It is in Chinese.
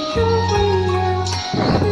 是为有。